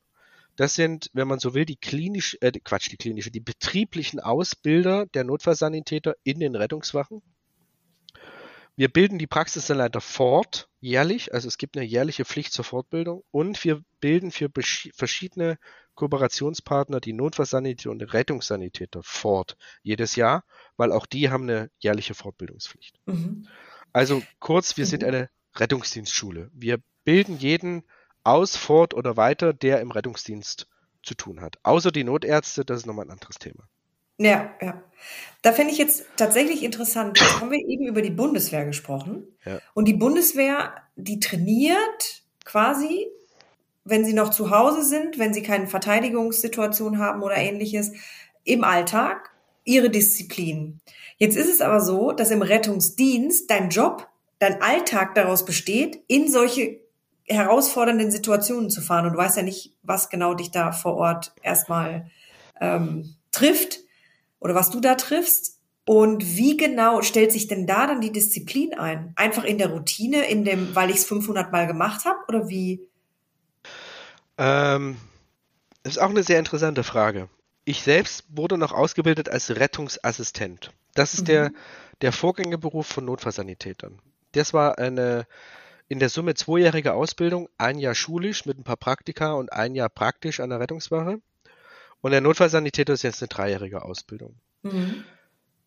Das sind, wenn man so will, die klinisch, äh, Quatsch, die klinische, die betrieblichen Ausbilder der Notfallsanitäter in den Rettungswachen. Wir bilden die Praxisanleiter fort, jährlich, also es gibt eine jährliche Pflicht zur Fortbildung und wir bilden für verschiedene Kooperationspartner die Notfallsanitäter und Rettungssanitäter fort, jedes Jahr, weil auch die haben eine jährliche Fortbildungspflicht. Mhm. Also kurz, wir mhm. sind eine Rettungsdienstschule. Wir bilden jeden aus, fort oder weiter, der im Rettungsdienst zu tun hat. Außer die Notärzte, das ist nochmal ein anderes Thema. Ja, ja. Da finde ich jetzt tatsächlich interessant. Jetzt haben wir eben über die Bundeswehr gesprochen. Ja. Und die Bundeswehr, die trainiert quasi, wenn sie noch zu Hause sind, wenn sie keine Verteidigungssituation haben oder ähnliches, im Alltag ihre Disziplin. Jetzt ist es aber so, dass im Rettungsdienst dein Job, dein Alltag daraus besteht, in solche herausfordernden Situationen zu fahren. Und du weißt ja nicht, was genau dich da vor Ort erstmal ähm, trifft oder was du da triffst. Und wie genau stellt sich denn da dann die Disziplin ein? Einfach in der Routine, in dem, weil ich es 500 Mal gemacht habe oder wie? Ähm, das ist auch eine sehr interessante Frage. Ich selbst wurde noch ausgebildet als Rettungsassistent. Das ist mhm. der, der Vorgängerberuf von Notfallsanitätern. Das war eine in der Summe zweijährige Ausbildung, ein Jahr schulisch mit ein paar Praktika und ein Jahr praktisch an der Rettungswache. Und der Notfallsanitäter ist jetzt eine dreijährige Ausbildung. Mhm.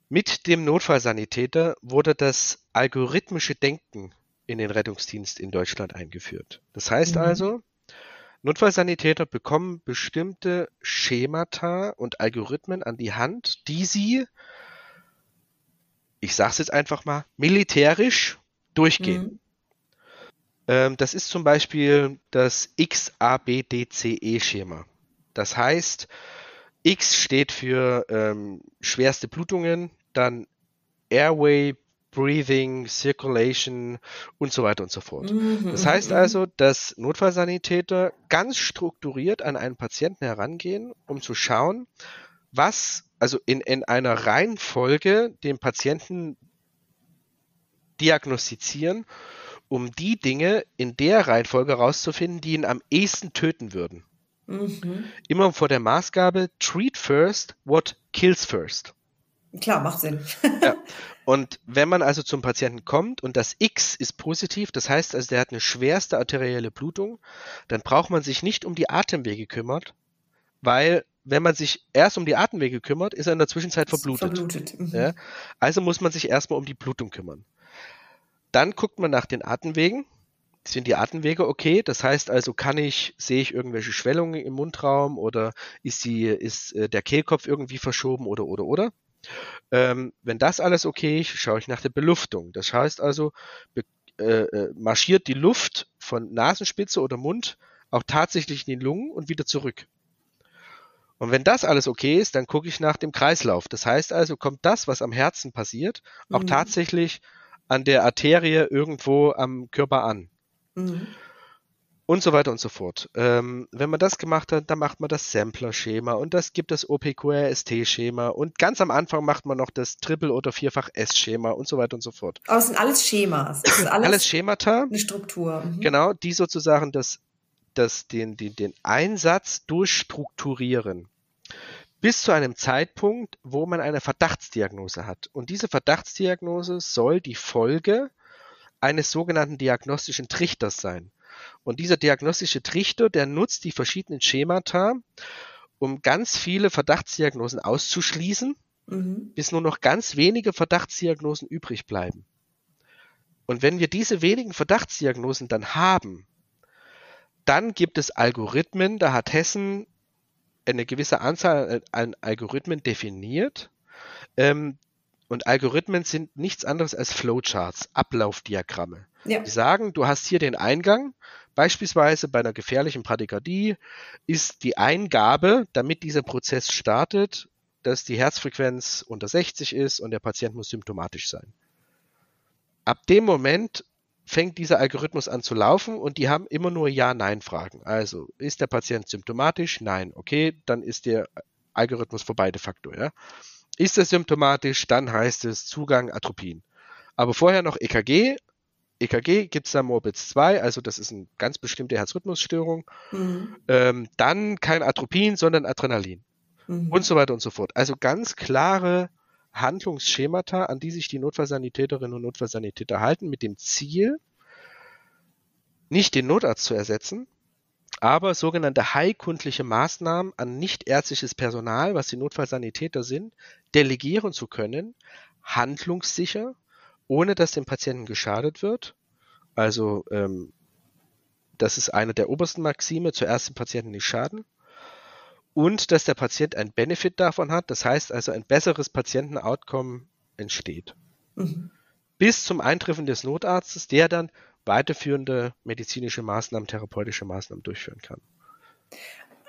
Mit dem Notfallsanitäter wurde das algorithmische Denken in den Rettungsdienst in Deutschland eingeführt. Das heißt mhm. also, Notfallsanitäter bekommen bestimmte Schemata und Algorithmen an die Hand, die sie, ich sage es jetzt einfach mal, militärisch durchgehen. Mhm. Ähm, das ist zum Beispiel das XABDCE-Schema. Das heißt, X steht für ähm, schwerste Blutungen, dann Airway, Breathing, Circulation und so weiter und so fort. Mhm, das heißt mhm. also, dass Notfallsanitäter ganz strukturiert an einen Patienten herangehen, um zu schauen, was, also in, in einer Reihenfolge den Patienten diagnostizieren, um die Dinge in der Reihenfolge herauszufinden, die ihn am ehesten töten würden. Mhm. Immer vor der Maßgabe, treat first what kills first. Klar, macht Sinn. ja. Und wenn man also zum Patienten kommt und das X ist positiv, das heißt also, der hat eine schwerste arterielle Blutung, dann braucht man sich nicht um die Atemwege kümmert, weil wenn man sich erst um die Atemwege kümmert, ist er in der Zwischenzeit verblutet. verblutet. Mhm. Ja? Also muss man sich erstmal um die Blutung kümmern. Dann guckt man nach den Atemwegen. Sind die Atemwege okay? Das heißt also, kann ich, sehe ich irgendwelche Schwellungen im Mundraum oder ist die, ist äh, der Kehlkopf irgendwie verschoben oder oder oder? Ähm, wenn das alles okay ist, schaue ich nach der Beluftung. Das heißt also, äh, äh, marschiert die Luft von Nasenspitze oder Mund auch tatsächlich in die Lungen und wieder zurück. Und wenn das alles okay ist, dann gucke ich nach dem Kreislauf. Das heißt also, kommt das, was am Herzen passiert, auch mhm. tatsächlich an der Arterie irgendwo am Körper an. Mhm und so weiter und so fort. Ähm, wenn man das gemacht hat, dann macht man das Sampler-Schema und das gibt das OPQRST-Schema und ganz am Anfang macht man noch das Triple- oder Vierfach-S-Schema und so weiter und so fort. Aber es sind alles Schemas. Das ist alles, alles Schemata. Eine Struktur. Mhm. Genau, die sozusagen das, das, den, den, den Einsatz durchstrukturieren. Bis zu einem Zeitpunkt, wo man eine Verdachtsdiagnose hat. Und diese Verdachtsdiagnose soll die Folge eines sogenannten diagnostischen Trichters sein. Und dieser diagnostische Trichter, der nutzt die verschiedenen Schemata, um ganz viele Verdachtsdiagnosen auszuschließen, mhm. bis nur noch ganz wenige Verdachtsdiagnosen übrig bleiben. Und wenn wir diese wenigen Verdachtsdiagnosen dann haben, dann gibt es Algorithmen, da hat Hessen eine gewisse Anzahl an Algorithmen definiert. Ähm, und Algorithmen sind nichts anderes als Flowcharts, Ablaufdiagramme. Ja. Die sagen, du hast hier den Eingang. Beispielsweise bei einer gefährlichen Bradykardie ist die Eingabe, damit dieser Prozess startet, dass die Herzfrequenz unter 60 ist und der Patient muss symptomatisch sein. Ab dem Moment fängt dieser Algorithmus an zu laufen und die haben immer nur Ja-Nein-Fragen. Also, ist der Patient symptomatisch? Nein. Okay, dann ist der Algorithmus vorbei de facto. Ja? Ist er symptomatisch? Dann heißt es Zugang Atropin. Aber vorher noch EKG EKG gibt es da Morbitz 2, also das ist eine ganz bestimmte Herzrhythmusstörung. Mhm. Ähm, dann kein Atropin, sondern Adrenalin. Mhm. Und so weiter und so fort. Also ganz klare Handlungsschemata, an die sich die Notfallsanitäterinnen und Notfallsanitäter halten, mit dem Ziel, nicht den Notarzt zu ersetzen, aber sogenannte heilkundliche Maßnahmen an nichtärztliches Personal, was die Notfallsanitäter sind, delegieren zu können, handlungssicher ohne dass dem Patienten geschadet wird. Also ähm, das ist eine der obersten Maxime, zuerst dem Patienten nicht schaden. Und dass der Patient ein Benefit davon hat, das heißt also ein besseres Patientenoutcome entsteht. Mhm. Bis zum Eintreffen des Notarztes, der dann weiterführende medizinische Maßnahmen, therapeutische Maßnahmen durchführen kann.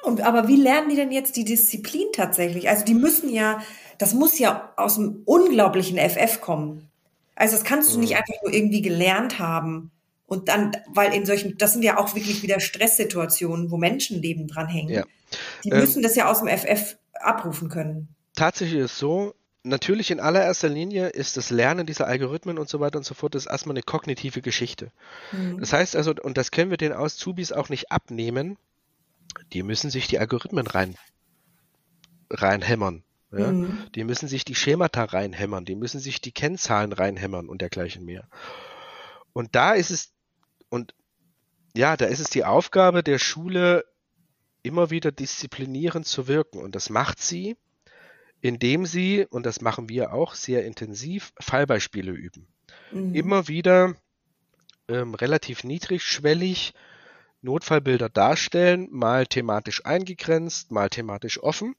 Und aber wie lernen die denn jetzt die Disziplin tatsächlich? Also die müssen ja, das muss ja aus dem unglaublichen FF kommen. Also das kannst du nicht mhm. einfach nur irgendwie gelernt haben. Und dann, weil in solchen, das sind ja auch wirklich wieder Stresssituationen, wo Menschenleben dranhängen. Ja. Die ähm, müssen das ja aus dem FF abrufen können. Tatsächlich ist es so, natürlich in allererster Linie ist das Lernen dieser Algorithmen und so weiter und so fort, das ist erstmal eine kognitive Geschichte. Mhm. Das heißt also, und das können wir den Auszubis auch nicht abnehmen, die müssen sich die Algorithmen rein, reinhämmern. Ja? Mhm. Die müssen sich die Schemata reinhämmern, die müssen sich die Kennzahlen reinhämmern und dergleichen mehr. Und da ist es, und ja, da ist es die Aufgabe der Schule, immer wieder disziplinierend zu wirken. Und das macht sie, indem sie, und das machen wir auch sehr intensiv, Fallbeispiele üben. Mhm. Immer wieder ähm, relativ niedrigschwellig Notfallbilder darstellen, mal thematisch eingegrenzt, mal thematisch offen.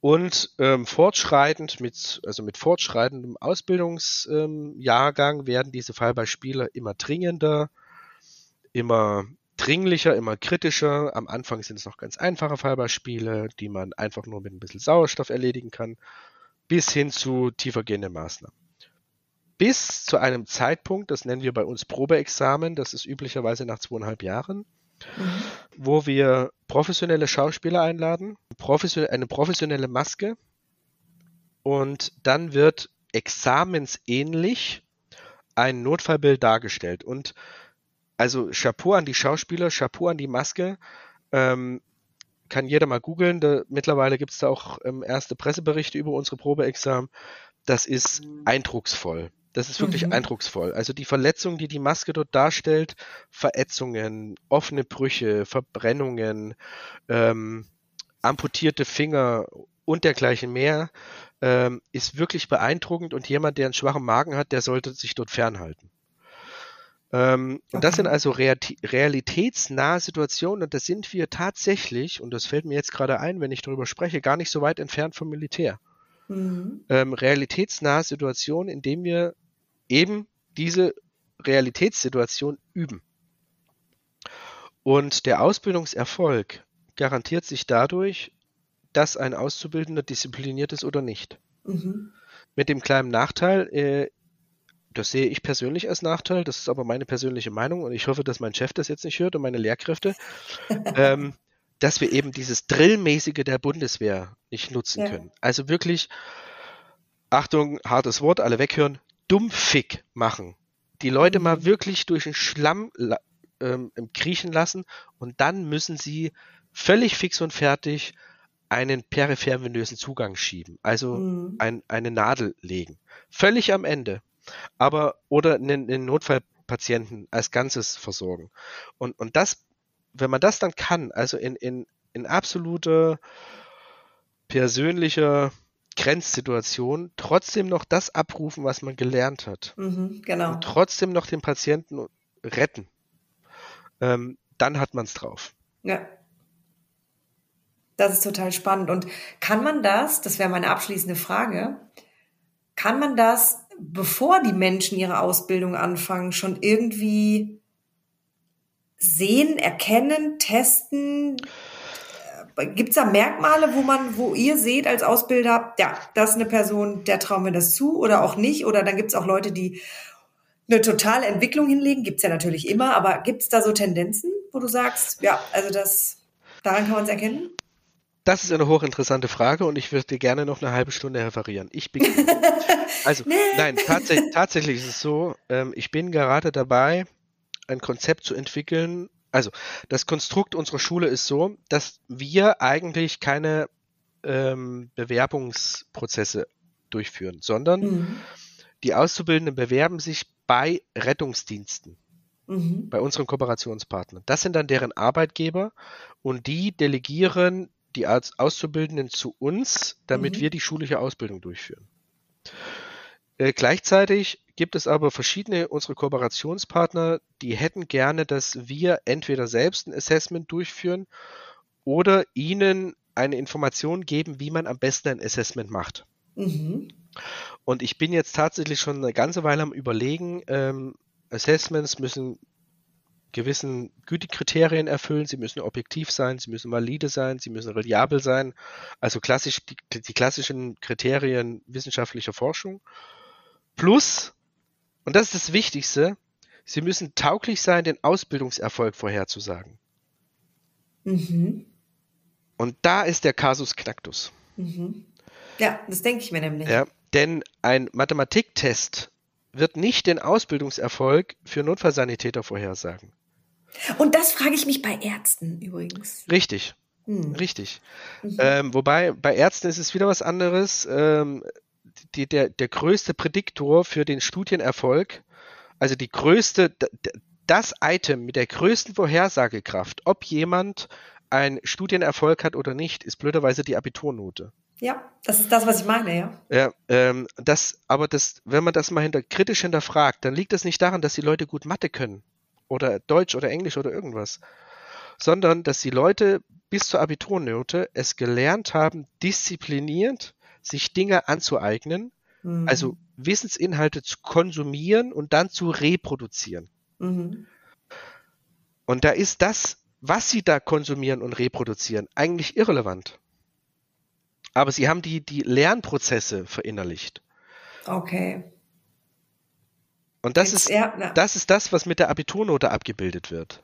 Und ähm, fortschreitend mit, also mit fortschreitendem Ausbildungsjahrgang ähm, werden diese Fallbeispiele immer dringender, immer dringlicher, immer kritischer. Am Anfang sind es noch ganz einfache Fallbeispiele, die man einfach nur mit ein bisschen Sauerstoff erledigen kann, bis hin zu tiefergehenden Maßnahmen. Bis zu einem Zeitpunkt, das nennen wir bei uns Probeexamen, das ist üblicherweise nach zweieinhalb Jahren, mhm. Wo wir professionelle Schauspieler einladen, eine professionelle Maske und dann wird examensähnlich ein Notfallbild dargestellt. Und also Chapeau an die Schauspieler, Chapeau an die Maske. Ähm, kann jeder mal googeln. mittlerweile gibt es da auch ähm, erste Presseberichte über unsere Probeexamen. Das ist mhm. eindrucksvoll. Das ist wirklich mhm. eindrucksvoll. Also die Verletzungen, die die Maske dort darstellt, Verätzungen, offene Brüche, Verbrennungen, ähm, amputierte Finger und dergleichen mehr, ähm, ist wirklich beeindruckend und jemand, der einen schwachen Magen hat, der sollte sich dort fernhalten. Ähm, okay. Und das sind also realitätsnahe Situationen und da sind wir tatsächlich, und das fällt mir jetzt gerade ein, wenn ich darüber spreche, gar nicht so weit entfernt vom Militär. Mhm. Ähm, realitätsnahe Situationen, in denen wir eben diese Realitätssituation üben. Und der Ausbildungserfolg garantiert sich dadurch, dass ein Auszubildender diszipliniert ist oder nicht. Mhm. Mit dem kleinen Nachteil, äh, das sehe ich persönlich als Nachteil, das ist aber meine persönliche Meinung und ich hoffe, dass mein Chef das jetzt nicht hört und meine Lehrkräfte, ähm, dass wir eben dieses Drillmäßige der Bundeswehr nicht nutzen ja. können. Also wirklich, Achtung, hartes Wort, alle weghören, dumpfig machen. Die Leute mhm. mal wirklich durch den Schlamm ähm, kriechen lassen und dann müssen sie völlig fix und fertig einen peripher venösen Zugang schieben, also mhm. ein, eine Nadel legen. Völlig am Ende aber oder einen, einen Notfallpatienten als Ganzes versorgen. Und, und das, wenn man das dann kann, also in, in, in absoluter persönlicher Grenzsituation trotzdem noch das abrufen, was man gelernt hat. Mhm, genau. Und trotzdem noch den Patienten retten. Ähm, dann hat man es drauf. Ja. Das ist total spannend. Und kann man das, das wäre meine abschließende Frage, kann man das bevor die Menschen ihre Ausbildung anfangen, schon irgendwie sehen, erkennen, testen? Gibt es da Merkmale, wo man, wo ihr seht als Ausbilder, ja, das ist eine Person, der trauen wir das zu oder auch nicht? Oder dann gibt es auch Leute, die eine totale Entwicklung hinlegen, gibt es ja natürlich immer, aber gibt es da so Tendenzen, wo du sagst, ja, also das, daran kann man es erkennen? Das ist eine hochinteressante Frage und ich würde dir gerne noch eine halbe Stunde referieren. Ich bin. also, nee. nein, tats tatsächlich ist es so, ähm, ich bin gerade dabei, ein Konzept zu entwickeln. Also, das Konstrukt unserer Schule ist so, dass wir eigentlich keine ähm, Bewerbungsprozesse durchführen, sondern mhm. die Auszubildenden bewerben sich bei Rettungsdiensten. Mhm. Bei unseren Kooperationspartnern. Das sind dann deren Arbeitgeber und die delegieren die Auszubildenden zu uns, damit mhm. wir die schulische Ausbildung durchführen. Äh, gleichzeitig gibt es aber verschiedene unsere Kooperationspartner, die hätten gerne, dass wir entweder selbst ein Assessment durchführen oder ihnen eine Information geben, wie man am besten ein Assessment macht. Mhm. Und ich bin jetzt tatsächlich schon eine ganze Weile am Überlegen, ähm, Assessments müssen gewissen Gütekriterien erfüllen. Sie müssen objektiv sein, sie müssen valide sein, sie müssen reliabel sein. Also klassisch die, die klassischen Kriterien wissenschaftlicher Forschung. Plus, und das ist das Wichtigste, sie müssen tauglich sein, den Ausbildungserfolg vorherzusagen. Mhm. Und da ist der Kasus Knacktus. Mhm. Ja, das denke ich mir nämlich. Ja, denn ein Mathematiktest wird nicht den Ausbildungserfolg für Notfallsanitäter vorhersagen. Und das frage ich mich bei Ärzten übrigens. Richtig. Hm. Richtig. Mhm. Ähm, wobei bei Ärzten ist es wieder was anderes. Ähm, die, der, der größte Prädiktor für den Studienerfolg, also die größte, das Item mit der größten Vorhersagekraft, ob jemand einen Studienerfolg hat oder nicht, ist blöderweise die Abiturnote. Ja, das ist das, was ich meine, ja. Ja, ähm, das, aber das, wenn man das mal hinter, kritisch hinterfragt, dann liegt das nicht daran, dass die Leute gut Mathe können oder Deutsch oder Englisch oder irgendwas, sondern dass die Leute bis zur Abiturnote es gelernt haben, diszipliniert sich Dinge anzueignen, mhm. also Wissensinhalte zu konsumieren und dann zu reproduzieren. Mhm. Und da ist das, was sie da konsumieren und reproduzieren, eigentlich irrelevant. Aber sie haben die, die Lernprozesse verinnerlicht. Okay. Und das Jetzt, ist, ja, das ist das, was mit der Abiturnote abgebildet wird.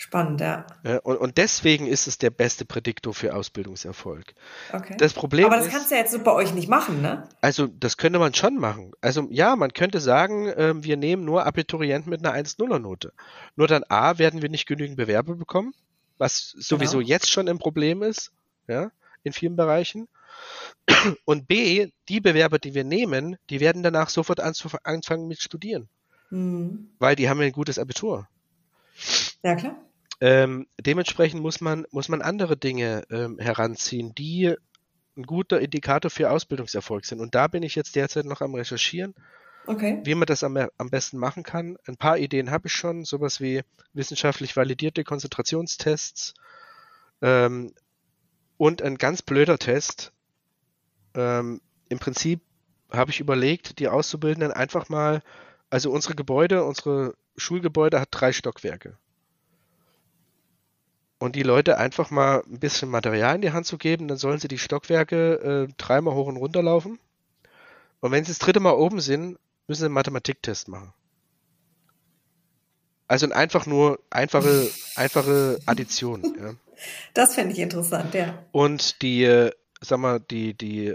Spannend, ja. ja und, und, deswegen ist es der beste Prädiktor für Ausbildungserfolg. Okay. Das Problem Aber das ist, kannst du ja jetzt so bei euch nicht machen, ne? Also, das könnte man schon machen. Also, ja, man könnte sagen, äh, wir nehmen nur Abiturienten mit einer 1-0er-Note. Nur dann A, werden wir nicht genügend Bewerber bekommen, was sowieso genau. jetzt schon ein Problem ist, ja, in vielen Bereichen. Und B, die Bewerber, die wir nehmen, die werden danach sofort anfangen mit Studieren. Mhm. Weil die haben ja ein gutes Abitur. Ja, klar. Ähm, dementsprechend muss man, muss man andere Dinge ähm, heranziehen, die ein guter Indikator für Ausbildungserfolg sind. Und da bin ich jetzt derzeit noch am Recherchieren, okay. wie man das am, am besten machen kann. Ein paar Ideen habe ich schon, sowas wie wissenschaftlich validierte Konzentrationstests ähm, und ein ganz blöder Test. Ähm, Im Prinzip habe ich überlegt, die Auszubildenden einfach mal, also unsere Gebäude, unsere Schulgebäude hat drei Stockwerke und die Leute einfach mal ein bisschen Material in die Hand zu geben, dann sollen sie die Stockwerke äh, dreimal hoch und runter laufen. Und wenn sie das dritte Mal oben sind, müssen sie einen Mathematiktest machen. Also einfach nur einfache, einfache Addition. Ja. Das fände ich interessant, ja. Und die, äh, sag mal, die, die,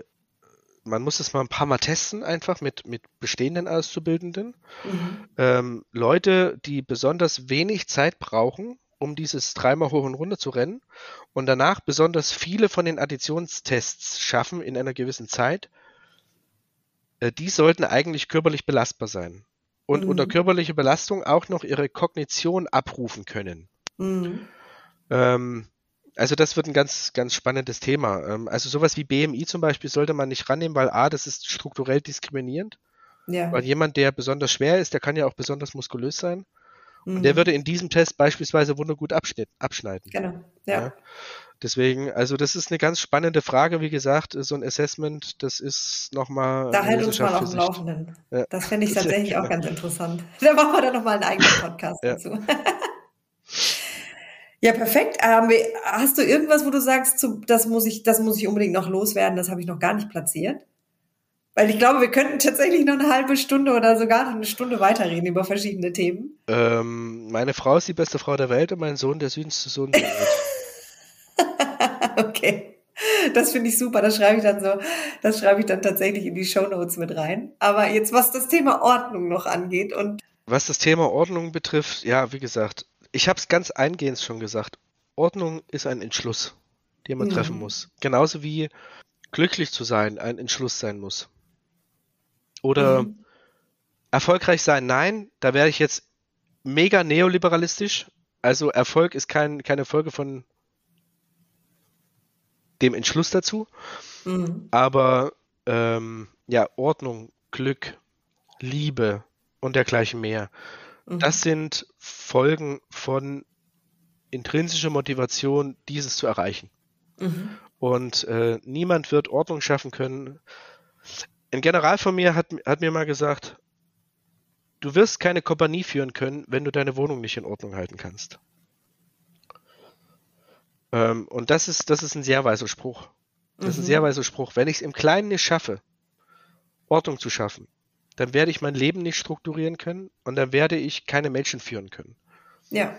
man muss es mal ein paar Mal testen, einfach mit, mit bestehenden Auszubildenden. Mhm. Ähm, Leute, die besonders wenig Zeit brauchen, um dieses dreimal hoch und runter zu rennen und danach besonders viele von den Additionstests schaffen in einer gewissen Zeit, äh, die sollten eigentlich körperlich belastbar sein und mhm. unter körperlicher Belastung auch noch ihre Kognition abrufen können. Mhm. Ähm, also das wird ein ganz, ganz spannendes Thema. Ähm, also sowas wie BMI zum Beispiel sollte man nicht rannehmen, weil A, das ist strukturell diskriminierend. Ja. Weil jemand, der besonders schwer ist, der kann ja auch besonders muskulös sein. Mhm. Und der würde in diesem Test beispielsweise wundergut abschneiden. Genau, ja. ja. Deswegen, also das ist eine ganz spannende Frage. Wie gesagt, so ein Assessment, das ist nochmal. Da halt uns mal auf dem Laufenden. Ja. Das fände ich tatsächlich auch ganz interessant. Da machen wir dann nochmal einen eigenen Podcast ja. dazu. ja, perfekt. Ähm, hast du irgendwas, wo du sagst, das muss ich, das muss ich unbedingt noch loswerden, das habe ich noch gar nicht platziert? Weil ich glaube, wir könnten tatsächlich noch eine halbe Stunde oder sogar noch eine Stunde weiterreden über verschiedene Themen. Ähm, meine Frau ist die beste Frau der Welt und mein Sohn der süßeste Sohn der Welt. okay. Das finde ich super. Das schreibe ich dann so, das schreibe ich dann tatsächlich in die Show Notes mit rein. Aber jetzt, was das Thema Ordnung noch angeht und. Was das Thema Ordnung betrifft, ja, wie gesagt, ich habe es ganz eingehend schon gesagt. Ordnung ist ein Entschluss, den man mhm. treffen muss. Genauso wie glücklich zu sein ein Entschluss sein muss. Oder mhm. erfolgreich sein, nein, da wäre ich jetzt mega neoliberalistisch. Also Erfolg ist kein, keine Folge von dem Entschluss dazu. Mhm. Aber ähm, ja, Ordnung, Glück, Liebe und dergleichen mehr. Mhm. Das sind Folgen von intrinsischer Motivation, dieses zu erreichen. Mhm. Und äh, niemand wird Ordnung schaffen können, ein General von mir hat, hat mir mal gesagt, du wirst keine Kompanie führen können, wenn du deine Wohnung nicht in Ordnung halten kannst. Ähm, und das ist, das ist ein sehr weiser Spruch. Das mhm. ist ein mhm. sehr weiser Spruch. Wenn ich es im Kleinen nicht schaffe, Ordnung zu schaffen, dann werde ich mein Leben nicht strukturieren können und dann werde ich keine Menschen führen können. Ja.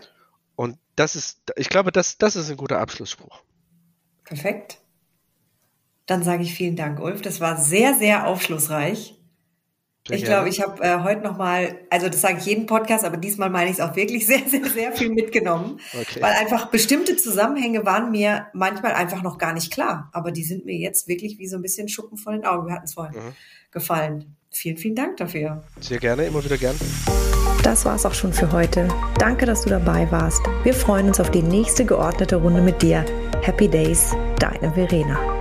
Und das ist, ich glaube, das, das ist ein guter Abschlussspruch. Perfekt. Dann sage ich vielen Dank, Ulf. Das war sehr, sehr aufschlussreich. Sehr ich glaube, ich habe äh, heute nochmal, also das sage ich jeden Podcast, aber diesmal meine ich es auch wirklich sehr, sehr, sehr viel mitgenommen. Okay. Weil einfach bestimmte Zusammenhänge waren mir manchmal einfach noch gar nicht klar. Aber die sind mir jetzt wirklich wie so ein bisschen Schuppen von den Augen. Wir hatten es vorhin mhm. gefallen. Vielen, vielen Dank dafür. Sehr gerne, immer wieder gern. Das war's auch schon für heute. Danke, dass du dabei warst. Wir freuen uns auf die nächste geordnete Runde mit dir. Happy Days, deine Verena.